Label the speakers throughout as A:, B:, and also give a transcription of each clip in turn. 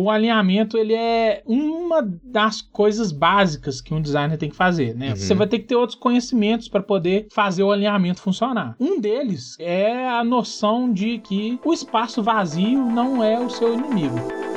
A: o alinhamento ele é uma das coisas básicas que um designer tem que fazer, né? Uhum. Você vai ter que ter outros conhecimentos para poder fazer o alinhamento funcionar. Um deles é a noção de que o espaço vazio não é o seu inimigo.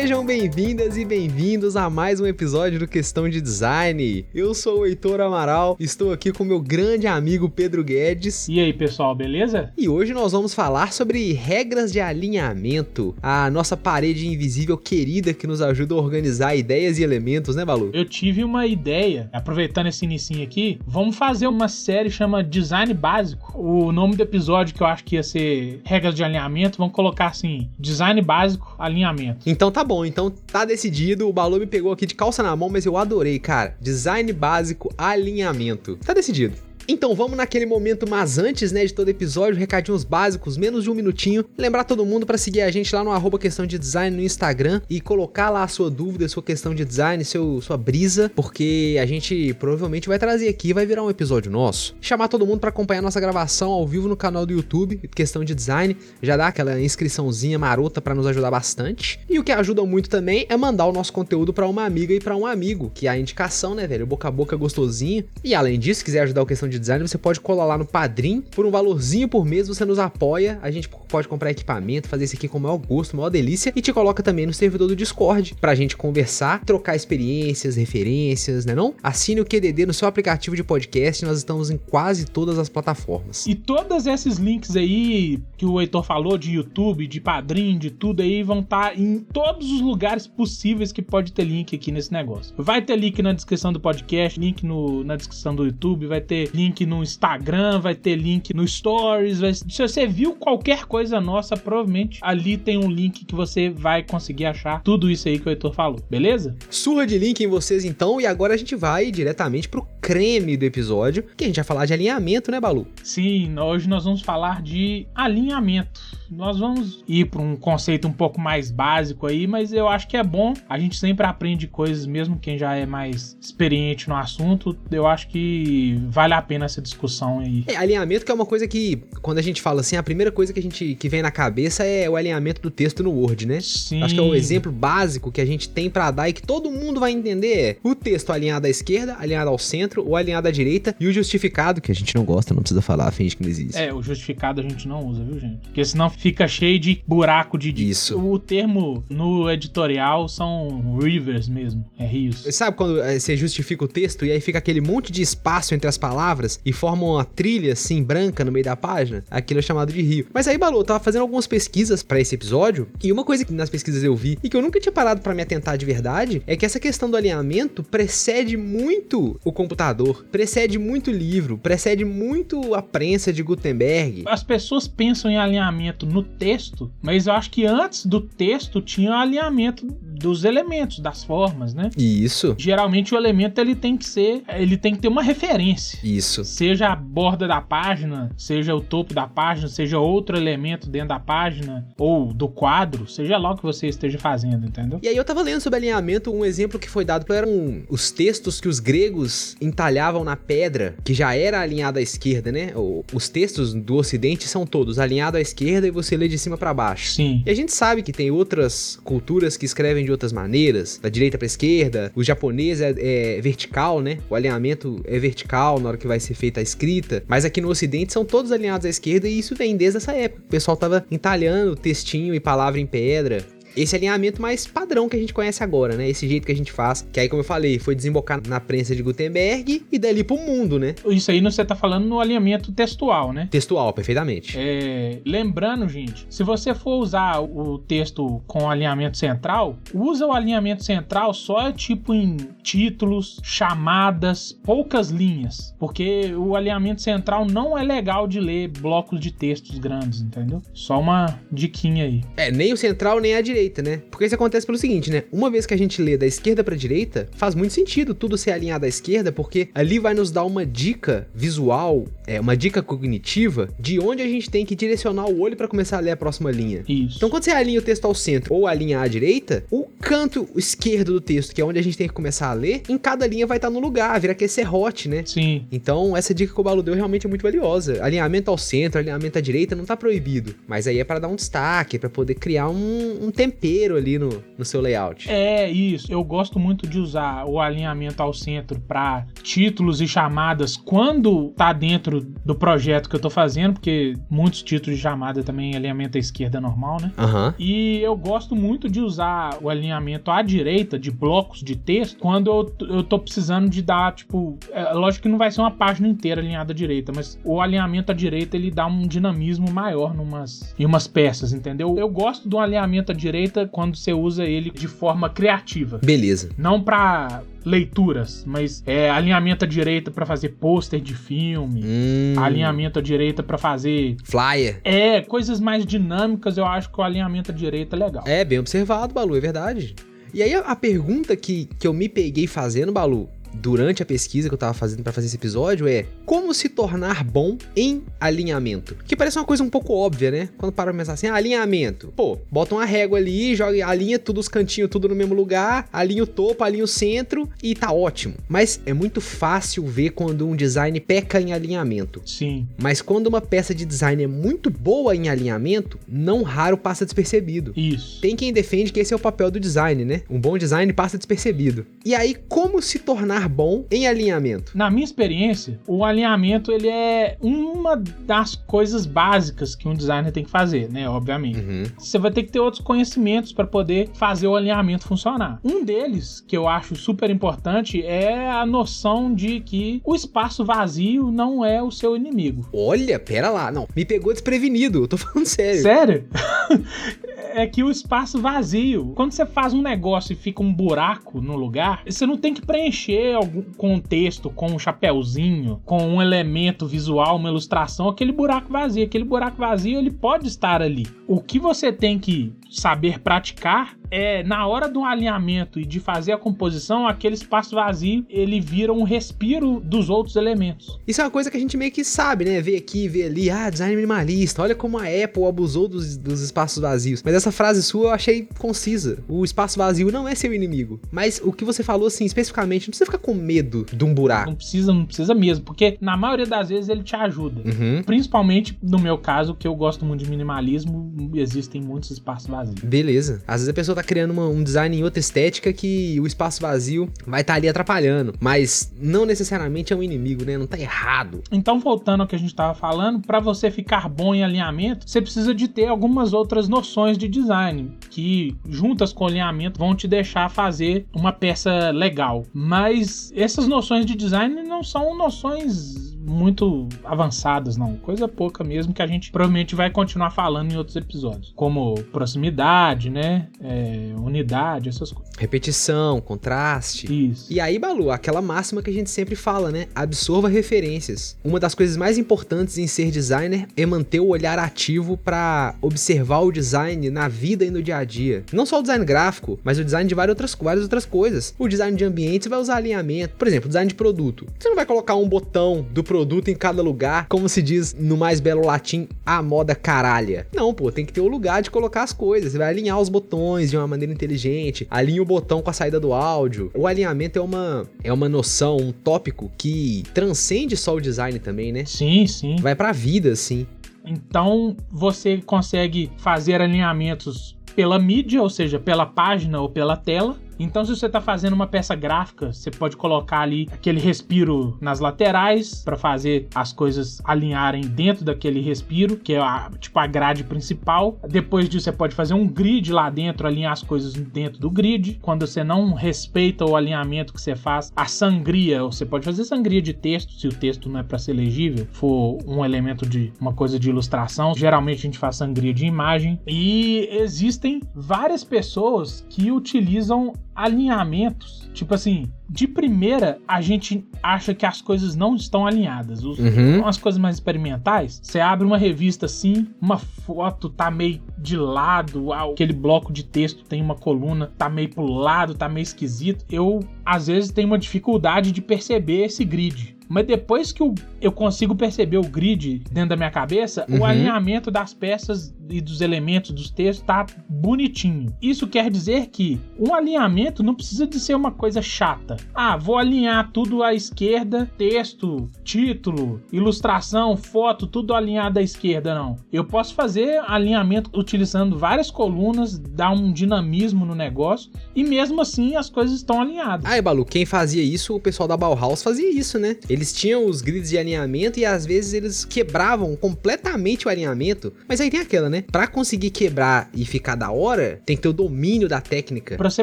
B: Sejam bem-vindas e bem-vindos a mais um episódio do Questão de Design. Eu sou o Heitor Amaral, estou aqui com meu grande amigo Pedro Guedes.
A: E aí, pessoal, beleza?
B: E hoje nós vamos falar sobre regras de alinhamento, a nossa parede invisível querida que nos ajuda a organizar ideias e elementos, né, Balu?
A: Eu tive uma ideia, aproveitando esse inicinho aqui, vamos fazer uma série chama Design Básico. O nome do episódio que eu acho que ia ser regras de alinhamento, vamos colocar assim, Design Básico, alinhamento.
B: Então tá bom, então tá decidido. O Balu me pegou aqui de calça na mão, mas eu adorei, cara. Design básico, alinhamento. Tá decidido. Então vamos naquele momento, mas antes, né, de todo episódio, recadinhos básicos, menos de um minutinho. Lembrar todo mundo para seguir a gente lá no arroba questão de design no Instagram e colocar lá a sua dúvida, sua questão de design, seu, sua brisa, porque a gente provavelmente vai trazer aqui, vai virar um episódio nosso. Chamar todo mundo para acompanhar nossa gravação ao vivo no canal do YouTube, questão de design, já dá aquela inscriçãozinha marota para nos ajudar bastante. E o que ajuda muito também é mandar o nosso conteúdo para uma amiga e para um amigo, que é a indicação, né, velho, boca a boca gostosinho. E além disso, quiser ajudar o questão de design, você pode colar lá no Padrim. Por um valorzinho por mês, você nos apoia. A gente pode comprar equipamento, fazer isso aqui com o maior gosto, maior delícia. E te coloca também no servidor do Discord pra gente conversar, trocar experiências, referências, né não? Assine o QDD no seu aplicativo de podcast. Nós estamos em quase todas as plataformas.
A: E todos esses links aí que o Heitor falou de YouTube, de Padrim, de tudo aí, vão estar tá em todos os lugares possíveis que pode ter link aqui nesse negócio. Vai ter link na descrição do podcast, link no, na descrição do YouTube, vai ter link no Instagram, vai ter link no Stories. Vai... Se você viu qualquer coisa nossa, provavelmente ali tem um link que você vai conseguir achar tudo isso aí que o Heitor falou, beleza?
B: Surra de link em vocês então, e agora a gente vai diretamente pro creme do episódio, que a gente vai falar de alinhamento, né, Balu?
A: Sim, hoje nós vamos falar de alinhamento. Nós vamos ir para um conceito um pouco mais básico aí, mas eu acho que é bom. A gente sempre aprende coisas, mesmo quem já é mais experiente no assunto. Eu acho que vale a pena essa discussão aí.
B: É, alinhamento que é uma coisa que, quando a gente fala assim, a primeira coisa que a gente que vem na cabeça é o alinhamento do texto no Word, né?
A: Sim.
B: Acho que é o exemplo básico que a gente tem para dar e que todo mundo vai entender é o texto alinhado à esquerda, alinhado ao centro ou alinhado à direita e o justificado, que a gente não gosta, não precisa falar, finge que não existe.
A: É, o justificado a gente não usa, viu, gente? Porque senão fica cheio de buraco de...
B: Isso.
A: O termo no editorial são rivers mesmo, é rios.
B: Sabe quando eh, você justifica o texto e aí fica aquele monte de espaço entre as palavras e forma uma trilha assim branca no meio da página, aquilo é chamado de rio. Mas aí, Balu, eu tava fazendo algumas pesquisas para esse episódio e uma coisa que nas pesquisas eu vi e que eu nunca tinha parado para me atentar de verdade é que essa questão do alinhamento precede muito o computador, precede muito o livro, precede muito a prensa de Gutenberg.
A: As pessoas pensam em alinhamento no texto, mas eu acho que antes do texto tinha alinhamento dos elementos, das formas, né?
B: Isso.
A: Geralmente o elemento ele tem que ser, ele tem que ter uma referência.
B: Isso.
A: Seja a borda da página, seja o topo da página, seja outro elemento dentro da página ou do quadro, seja lá o que você esteja fazendo, entendeu?
B: E aí eu tava lendo sobre alinhamento, um exemplo que foi dado eram os textos que os gregos entalhavam na pedra, que já era alinhado à esquerda, né? Os textos do ocidente são todos alinhados à esquerda e você lê de cima para baixo.
A: Sim.
B: E a gente sabe que tem outras culturas que escrevem de outras maneiras, da direita para esquerda. O japonês é, é, vertical, né? O alinhamento é vertical na hora que vai ser feita a escrita. Mas aqui no Ocidente são todos alinhados à esquerda e isso vem desde essa época. O pessoal tava entalhando textinho e palavra em pedra esse alinhamento mais padrão que a gente conhece agora, né? Esse jeito que a gente faz. Que aí, como eu falei, foi desembocar na prensa de Gutenberg e dali pro mundo, né?
A: Isso aí você tá falando no alinhamento textual, né?
B: Textual, perfeitamente.
A: É, lembrando, gente, se você for usar o texto com alinhamento central, usa o alinhamento central só tipo em títulos, chamadas, poucas linhas. Porque o alinhamento central não é legal de ler blocos de textos grandes, entendeu? Só uma diquinha aí.
B: É, nem o central nem a direita direita, né? Porque isso acontece pelo seguinte, né? Uma vez que a gente lê da esquerda pra direita, faz muito sentido tudo ser alinhado à esquerda, porque ali vai nos dar uma dica visual, é, uma dica cognitiva de onde a gente tem que direcionar o olho para começar a ler a próxima linha.
A: Isso.
B: Então, quando você alinha o texto ao centro ou alinha à direita, o canto esquerdo do texto, que é onde a gente tem que começar a ler, em cada linha vai estar no lugar, vira aquele serrote, né?
A: Sim.
B: Então, essa dica que o Balu deu realmente é muito valiosa. Alinhamento ao centro, alinhamento à direita não tá proibido, mas aí é para dar um destaque, para poder criar um, um, tempero ali no, no seu layout.
A: É, isso. Eu gosto muito de usar o alinhamento ao centro para títulos e chamadas quando tá dentro do projeto que eu tô fazendo, porque muitos títulos de chamada também alinhamento à esquerda é normal, né?
B: Uhum.
A: E eu gosto muito de usar o alinhamento à direita de blocos de texto quando eu, eu tô precisando de dar, tipo, é, lógico que não vai ser uma página inteira alinhada à direita, mas o alinhamento à direita ele dá um dinamismo maior numas, em umas peças, entendeu? Eu gosto do alinhamento à direita quando você usa ele de forma criativa.
B: Beleza.
A: Não para leituras, mas é alinhamento à direita para fazer pôster de filme,
B: hum.
A: alinhamento à direita para fazer
B: flyer.
A: É, coisas mais dinâmicas, eu acho que o alinhamento à direita é legal.
B: É, bem observado, Balu, é verdade. E aí a pergunta que, que eu me peguei fazendo, Balu, durante a pesquisa que eu tava fazendo para fazer esse episódio é como se tornar bom em alinhamento. Que parece uma coisa um pouco óbvia, né? Quando para pra pensar assim, ah, alinhamento. Pô, bota uma régua ali, joga, alinha tudo os cantinhos tudo no mesmo lugar, alinha o topo, alinha o centro e tá ótimo. Mas é muito fácil ver quando um design peca em alinhamento.
A: Sim.
B: Mas quando uma peça de design é muito boa em alinhamento, não raro passa despercebido.
A: Isso.
B: Tem quem defende que esse é o papel do design, né? Um bom design passa despercebido. E aí, como se tornar bom em alinhamento?
A: Na minha experiência, o alinhamento ele é uma das coisas básicas que um designer tem que fazer, né? Obviamente.
B: Uhum.
A: Você vai ter que ter outros conhecimentos para poder fazer o alinhamento funcionar. Um deles, que eu acho super importante, é a noção de que o espaço vazio não é o seu inimigo.
B: Olha, pera lá, não, me pegou desprevenido, eu tô falando sério.
A: Sério? é que o espaço vazio, quando você faz um negócio e fica um buraco no lugar, você não tem que preencher algum contexto com um chapéuzinho, com um elemento visual, uma ilustração, aquele buraco vazio. Aquele buraco vazio ele pode estar ali. O que você tem que saber praticar é na hora do alinhamento e de fazer a composição, aquele espaço vazio ele vira um respiro dos outros elementos.
B: Isso é uma coisa que a gente meio que sabe, né? Vê aqui, vê ali, ah, design minimalista, olha como a Apple abusou dos, dos espaços vazios. Mas essa frase sua eu achei concisa. O espaço vazio não é seu inimigo. Mas o que você falou, assim, especificamente, não precisa ficar com medo de um buraco.
A: Não precisa, não precisa mesmo, porque na maioria das vezes ele te ajuda.
B: Uhum.
A: Principalmente no meu caso, que eu gosto muito de minimalismo, existem muitos espaços vazios.
B: Beleza. Às vezes a pessoa tá criando uma, um design em outra estética que o espaço vazio vai estar tá ali atrapalhando. Mas não necessariamente é um inimigo, né? Não tá errado.
A: Então, voltando ao que a gente tava falando, para você ficar bom em alinhamento, você precisa de ter algumas outras noções de design que, juntas com o alinhamento, vão te deixar fazer uma peça legal. Mas essas noções de design não são noções muito avançadas, não. Coisa pouca mesmo que a gente provavelmente vai continuar falando em outros episódios. Como proximidade, né? É, unidade, essas coisas.
B: Repetição, contraste.
A: Isso.
B: E aí, Balu, aquela máxima que a gente sempre fala, né? Absorva referências. Uma das coisas mais importantes em ser designer é manter o olhar ativo para observar o design na vida e no dia a dia. Não só o design gráfico, mas o design de várias outras, várias outras coisas. O design de ambiente você vai usar alinhamento. Por exemplo, design de produto. Você não vai colocar um botão do produto produto em cada lugar, como se diz no mais belo latim, a moda caralha. Não, pô, tem que ter o um lugar de colocar as coisas. Você vai alinhar os botões de uma maneira inteligente, alinha o botão com a saída do áudio. O alinhamento é uma, é uma noção, um tópico que transcende só o design também, né?
A: Sim, sim.
B: Vai pra vida, sim.
A: Então você consegue fazer alinhamentos pela mídia, ou seja, pela página ou pela tela, então, se você está fazendo uma peça gráfica, você pode colocar ali aquele respiro nas laterais para fazer as coisas alinharem dentro daquele respiro, que é a, tipo a grade principal. Depois disso, você pode fazer um grid lá dentro, alinhar as coisas dentro do grid. Quando você não respeita o alinhamento que você faz, a sangria, você pode fazer sangria de texto, se o texto não é para ser legível, for um elemento de uma coisa de ilustração. Geralmente a gente faz sangria de imagem. E existem várias pessoas que utilizam alinhamentos. Tipo assim, de primeira, a gente acha que as coisas não estão alinhadas. Os,
B: uhum.
A: As coisas mais experimentais, você abre uma revista assim, uma foto tá meio de lado, aquele bloco de texto tem uma coluna, tá meio pro lado, tá meio esquisito, eu às vezes tenho uma dificuldade de perceber esse grid. Mas depois que eu, eu consigo perceber o grid dentro da minha cabeça,
B: Uhum.
A: o alinhamento das peças e dos elementos dos textos tá bonitinho. Isso quer dizer que um alinhamento não precisa de ser uma coisa chata. Ah, vou alinhar tudo à esquerda, texto, título, ilustração, foto, tudo alinhado à esquerda, não. Eu posso fazer alinhamento utilizando várias colunas, dar um dinamismo no negócio e mesmo assim as coisas estão alinhadas.
B: Ah, e Balu, quem fazia isso, o pessoal da Bauhaus fazia isso, né? Eles tinham os grids de alinhamento e às vezes eles quebravam completamente o alinhamento. Mas aí tem aquela, né? Pra conseguir quebrar e ficar da hora, tem que ter o domínio da técnica.
A: Pra você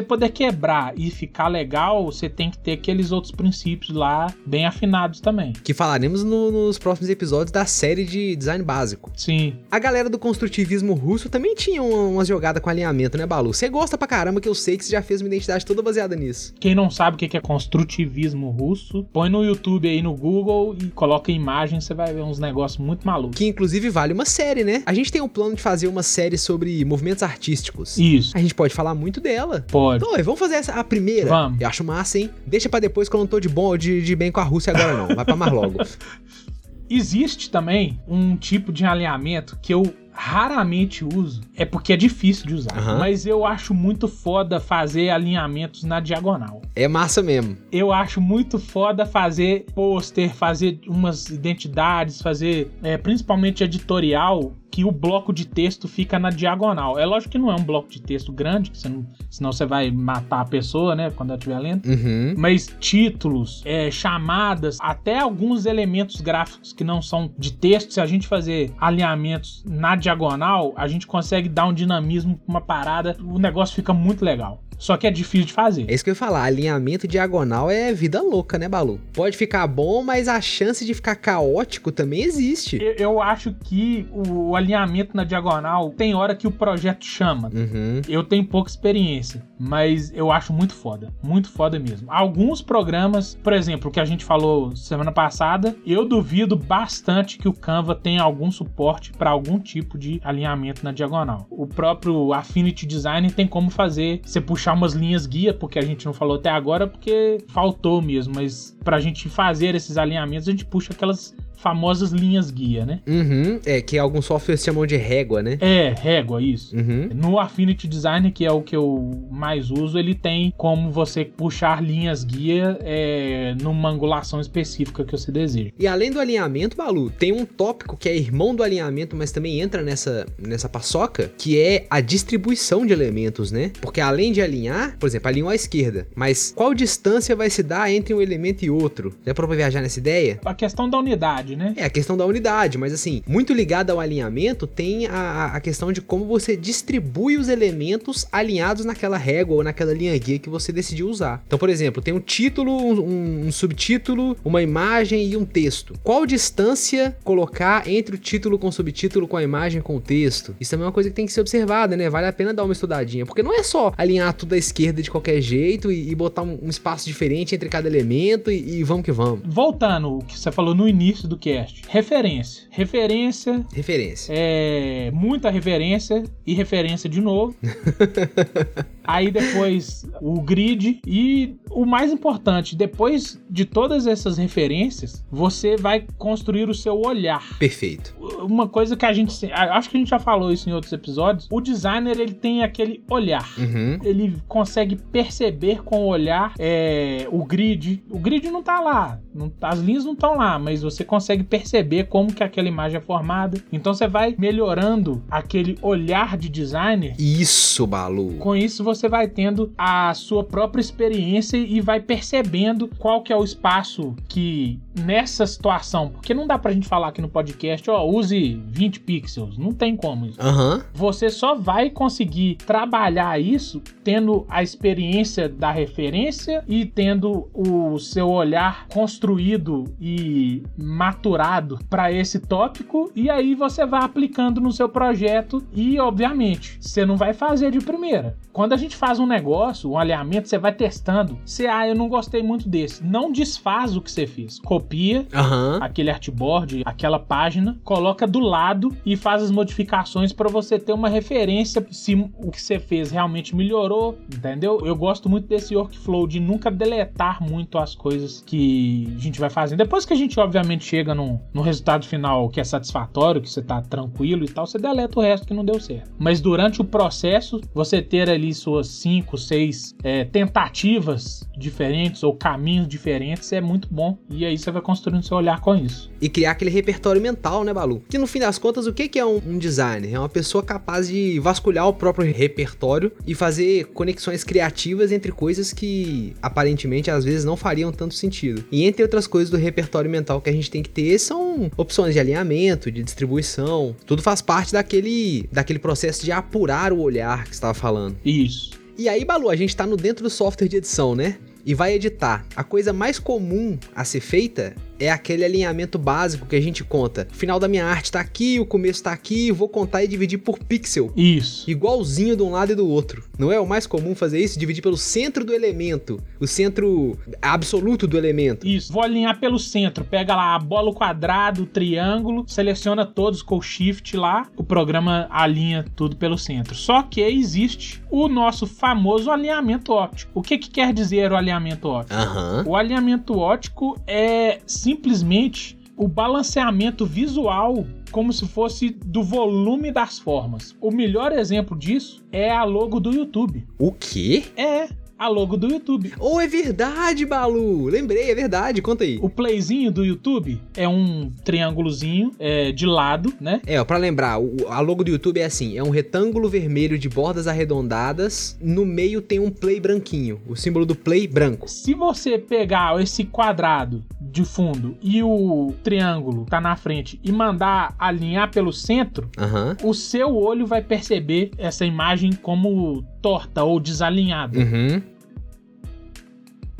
A: poder quebrar e ficar legal, você tem que ter aqueles outros princípios lá bem afinados também.
B: Que falaremos no- nos próximos episódios da série de design básico.
A: Sim,
B: A galera do construtivismo russo também tinha uma, umas jogadas com alinhamento, né, Balu? Você gosta pra caramba que eu sei que você já fez uma identidade toda baseada nisso.
A: Quem não sabe o que é construtivismo russo, põe no YouTube aí no Google e coloca imagem, você vai ver uns negócios muito malucos.
B: Que inclusive vale uma série, né? A gente tem um plano de fazer uma série sobre movimentos artísticos.
A: Isso,
B: A gente pode falar muito dela.
A: pode.
B: Então, vamos fazer essa, a primeira?
A: Vamos.
B: Eu acho massa, hein? Deixa pra depois que eu não tô de bom, de, de bem com a Rússia agora, não. Vai pra mais logo.
A: Existe também um tipo de alinhamento que eu raramente uso, é porque é difícil de usar,
B: Aham.
A: mas eu acho muito foda fazer alinhamentos na diagonal.
B: É massa mesmo.
A: Eu acho muito foda fazer pôster, fazer umas identidades, fazer é, principalmente editorial, que o bloco de texto fica na diagonal. É lógico que não é um bloco de texto grande, que você não, senão você vai matar a pessoa, né, quando ela estiver lendo.
B: Uhum.
A: Mas títulos, é, chamadas, até alguns elementos gráficos que não são de texto, se a gente fazer alinhamentos na diagonal, a gente consegue dar um dinamismo pra uma parada, o negócio fica muito legal. Só que é difícil de fazer.
B: É isso que eu ia falar. Alinhamento diagonal é vida louca, né, Balu? Pode ficar bom, mas a chance de ficar caótico também existe.
A: Eu, eu acho que o alinhamento na diagonal tem hora que o projeto chama.
B: Uhum.
A: Eu tenho pouca experiência, mas eu acho muito foda. Muito foda mesmo. Alguns programas, por exemplo, que a gente falou semana passada, eu duvido bastante que o Canva tenha algum suporte para algum tipo de alinhamento na diagonal. O próprio Affinity Design tem como fazer você puxar umas linhas guia, porque a gente não falou até agora, porque faltou mesmo, mas pra gente fazer esses alinhamentos, a gente puxa aquelas famosas linhas guia, né?
B: Uhum. É, que alguns softwares chamam de régua, né?
A: É, régua, isso.
B: Uhum.
A: No Affinity Design, que é o que eu mais uso, ele tem como você puxar linhas guia é, numa angulação específica que você deseja.
B: E além do alinhamento, Balu, tem um tópico que é irmão do alinhamento, mas também entra nessa, nessa paçoca, que é a distribuição de elementos, né? Porque além de alinhar, por exemplo, alinhou à esquerda, mas qual distância vai se dar entre um elemento e outro? Dá pra viajar nessa ideia?
A: A questão da unidade, né?
B: É a questão da unidade, mas assim, muito ligado ao alinhamento tem a, a questão de como você distribui os elementos alinhados naquela régua ou naquela linha guia que você decidiu usar. Então, por exemplo, tem um título, um, um subtítulo, uma imagem e um texto. Qual distância colocar entre o título com o subtítulo, com a imagem com o texto? Isso também é uma coisa que tem que ser observada, né? Vale a pena dar uma estudadinha, porque não é só alinhar tudo à esquerda de qualquer jeito e, e botar um, um espaço diferente entre cada elemento e, e vamos que vamos.
A: Voltando o que você falou no início do cast, referência. Referência
B: Referência.
A: é muita referência e referência de novo. Aí depois o grid e o mais importante, depois de todas essas referências, você vai construir o seu olhar.
B: Perfeito.
A: Uma coisa que a gente, acho que a gente já falou isso em outros episódios, o designer ele tem aquele olhar.
B: Uhum.
A: Ele consegue perceber com o olhar é, o grid. O grid não tá lá, não- as linhas não estão lá, mas você consegue perceber como que aquela imagem é formada. Então você vai melhorando aquele olhar de designer
B: Isso, Balu.
A: com isso você vai tendo a sua própria experiência e vai percebendo qual que é o espaço que nessa situação, porque não dá pra gente falar aqui no podcast, ó, use 20 pixels, não tem como isso.
B: Aham.
A: Você só vai conseguir trabalhar isso tendo a experiência da referência e tendo o seu olhar construído e maturado para esse tópico e aí você vai aplicando no seu projeto e obviamente você não vai fazer de primeira. Quando a gente gente faz um negócio, um alinhamento, você vai testando. Você, ah, eu não gostei muito desse. Não desfaz o que você fez. Copia
B: Aham.
A: aquele artboard, aquela página, coloca do lado e faz as modificações para você ter uma referência se o que você fez realmente melhorou, entendeu? Eu gosto muito desse workflow de nunca deletar muito as coisas que a gente vai fazendo. Depois que a gente, obviamente, chega no, no resultado final que é satisfatório, que você tá tranquilo e tal, você deleta o resto que não deu certo. Mas durante o processo, você ter ali suas 5, 6 tentativas diferentes ou caminhos diferentes é muito bom. E aí você vai construindo seu olhar com isso.
B: E criar aquele repertório mental, né, Balu? Que no fim das contas, o que é um, um designer? É uma pessoa capaz de vasculhar o próprio repertório e fazer conexões criativas entre coisas que aparentemente às vezes não fariam tanto sentido. E entre outras coisas do repertório mental que a gente tem que ter são opções de alinhamento, de distribuição. Tudo faz parte daquele, daquele processo de apurar o olhar que você estava falando.
A: Isso.
B: E aí, Balu, a gente tá no dentro do software de edição, né? E vai editar. A coisa mais comum a ser feita é aquele alinhamento básico que a gente conta. O final da minha arte tá aqui, o começo tá aqui, vou contar e dividir por pixel.
A: Isso.
B: Igualzinho de um lado e do outro. Não é o mais comum fazer isso? Dividir pelo centro do elemento. O centro absoluto do elemento.
A: Isso. Vou alinhar pelo centro. Pega lá a bola, o quadrado, o triângulo, seleciona todos com o shift lá. O programa alinha tudo pelo centro. Só que existe o nosso famoso alinhamento óptico. O que, que quer dizer o alinhamento óptico?
B: Aham.
A: O alinhamento óptico é simplesmente o balanceamento visual como se fosse do volume das formas. O melhor exemplo disso é a logo do YouTube.
B: O quê?
A: É a logo do YouTube.
B: Oh, é verdade, Balu! Lembrei, é verdade. Conta aí.
A: O playzinho do YouTube é um triângulozinho é, de lado, né?
B: É, ó, pra lembrar, o, a logo do YouTube é assim: é um retângulo vermelho de bordas arredondadas. No meio tem um play branquinho. O símbolo do play branco.
A: Se você pegar esse quadrado de fundo e o triângulo tá na frente e mandar alinhar pelo centro,
B: Aham.
A: o seu olho vai perceber essa imagem como torta ou desalinhada.
B: Uhum.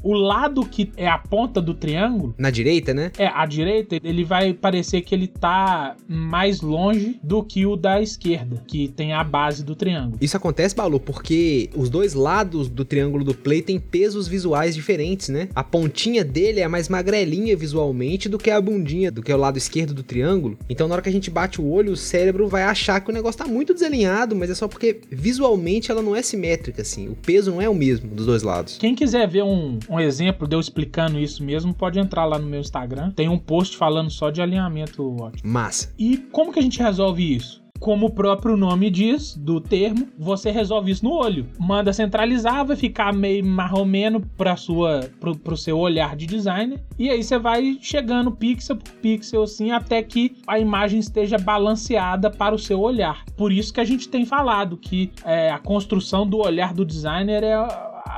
A: O lado que é a ponta do triângulo
B: Na direita, né?
A: É, à direita, ele vai parecer que ele tá mais longe do que o da esquerda, que tem a base do triângulo.
B: Isso acontece, Balu, porque os dois lados do triângulo do play têm pesos visuais diferentes, né? A pontinha dele é mais magrelinha visualmente do que a bundinha, do que o lado esquerdo do triângulo. Então, na hora que a gente bate o olho, o cérebro vai achar que o negócio tá muito desalinhado, mas é só porque visualmente ela não é simétrica, assim. O peso não é o mesmo dos dois lados.
A: Quem quiser ver um, um exemplo de eu explicando isso mesmo, pode entrar lá no meu Instagram. Tem um post falando só de alinhamento ótimo.
B: Massa.
A: E como que a gente resolve isso? Como o próprio nome diz, do termo, você resolve isso no olho. Manda centralizar, vai ficar meio marromeno para sua pro, pro seu olhar de designer. E aí você vai chegando pixel por pixel assim até que a imagem esteja balanceada para o seu olhar. Por isso que a gente tem falado que é, a construção do olhar do designer é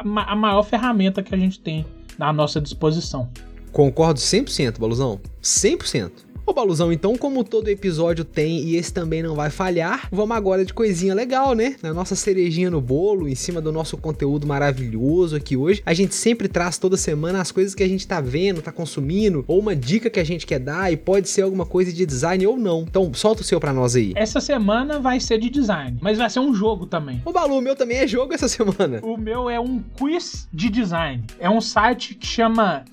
A: a, ma- a maior ferramenta que a gente tem à nossa disposição.
B: Concordo 100%, Baluzão. 100%. Ô Baluzão, então como todo episódio tem e esse também não vai falhar, vamos agora de coisinha legal, né? Na nossa cerejinha no bolo, em cima do nosso conteúdo maravilhoso aqui hoje. A gente sempre traz toda semana as coisas que a gente tá vendo, tá consumindo, ou uma dica que a gente quer dar e pode ser alguma coisa de design ou não. Então solta o seu pra nós aí.
A: Essa semana vai ser de design, mas vai ser um jogo também.
B: Ô Balu, o meu também é jogo essa semana.
A: O meu é um quiz de design. É um site que chama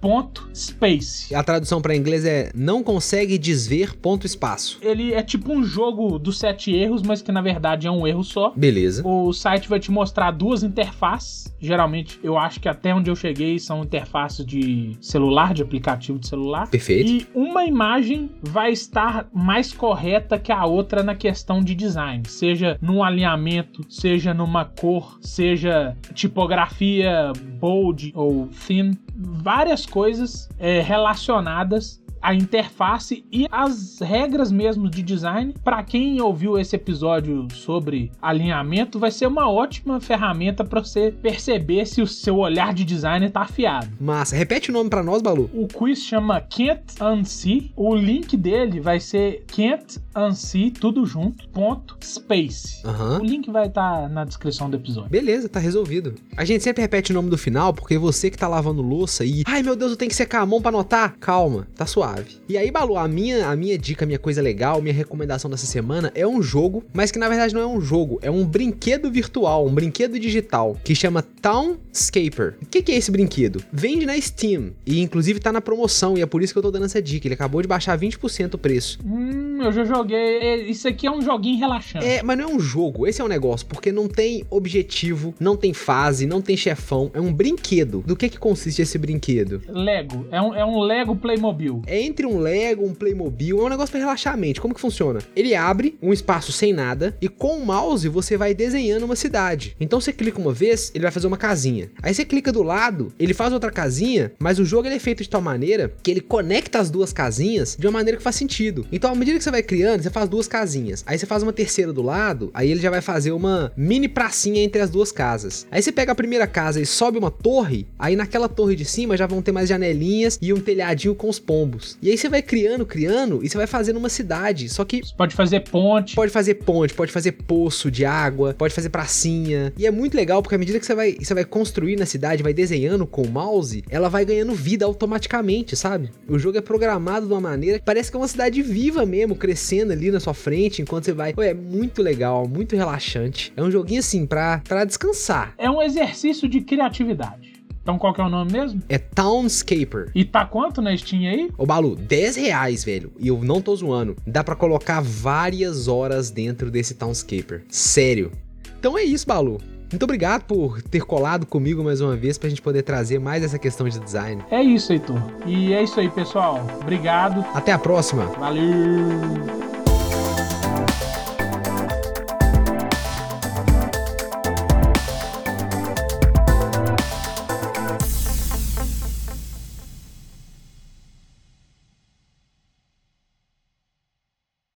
A: can'tunsee.space.
B: A tradução pra inglês é não consegue desver ponto espaço.
A: Ele é tipo um jogo dos sete erros, mas que na verdade é um erro só.
B: Beleza.
A: O site vai te mostrar duas interfaces. Geralmente, eu acho que até onde eu cheguei são interfaces de celular, de aplicativo de celular.
B: Perfeito.
A: E uma imagem vai estar mais correta que a outra na questão de design, seja num alinhamento, seja numa cor, seja tipografia bold ou thin, várias coisas é, relacionadas à interface e as regras mesmo de design. Para quem ouviu esse episódio sobre alinhamento, vai ser uma ótima ferramenta para você perceber se o seu olhar de designer tá afiado.
B: Massa. Repete o nome pra nós, Balu.
A: O quiz chama Can't Unsee. O link dele vai ser Can't Unsee, tudo junto, ponto, space.
B: Aham.
A: O link vai estar na descrição do episódio.
B: Beleza, tá resolvido. A gente sempre repete o nome do final, porque você que tá lavando louça e. Ai meu Deus, eu tenho que secar a mão pra anotar. Calma, tá suave. Suave. E aí, Balu, a minha, a minha dica, a minha coisa legal, minha recomendação dessa semana é um jogo, mas que na verdade não é um jogo, é um brinquedo virtual, um brinquedo digital, que chama Townscaper. O que, que é esse brinquedo? Vende na Steam e inclusive tá na promoção e é por isso que eu tô dando essa dica. Ele acabou de baixar 20% o preço.
A: Hum, eu já joguei. Isso aqui é um joguinho relaxante.
B: É, mas não é um jogo, esse é o negócio, porque não tem objetivo, não tem fase, não tem chefão, é um brinquedo. Do que que consiste esse brinquedo?
A: Lego, é um, é um Lego Playmobil.
B: É entre um Lego, um Playmobil, é um negócio pra relaxar a mente. Como que funciona? Ele abre um espaço sem nada e com o mouse você vai desenhando uma cidade. Então você clica uma vez, ele vai fazer uma casinha. Aí você clica do lado, ele faz outra casinha, mas o jogo é feito de tal maneira que ele conecta as duas casinhas de uma maneira que faz sentido. Então, à medida que você vai criando, você faz duas casinhas. Aí você faz uma terceira do lado, aí ele já vai fazer uma mini pracinha entre as duas casas. Aí você pega a primeira casa e sobe uma torre, aí naquela torre de cima já vão ter mais janelinhas e um telhadinho com os pombos. E aí você vai criando, criando e você vai fazendo uma cidade. Só que
A: Você pode fazer ponte.
B: Pode fazer ponte, pode fazer poço de água, pode fazer pracinha. E é muito legal porque à medida que você vai, você vai construir na cidade, vai desenhando com o mouse, ela vai ganhando vida automaticamente, sabe? O jogo é programado de uma maneira que parece que é uma cidade viva mesmo, crescendo ali na sua frente enquanto você vai. Pô, é muito legal, muito relaxante. É um joguinho assim pra, pra descansar.
A: É um exercício de criatividade. Então qual que é o nome mesmo?
B: É Townscaper.
A: E tá quanto na Steam aí?
B: Ô Balu, 10 reais, velho. E eu não tô zoando. Dá pra colocar várias horas dentro desse Townscaper. Sério. Então é isso, Balu. Muito obrigado por ter colado comigo mais uma vez pra gente poder trazer mais essa questão de design.
A: É isso, Heitor. E é isso aí, pessoal. Obrigado.
B: Até a próxima.
A: Valeu!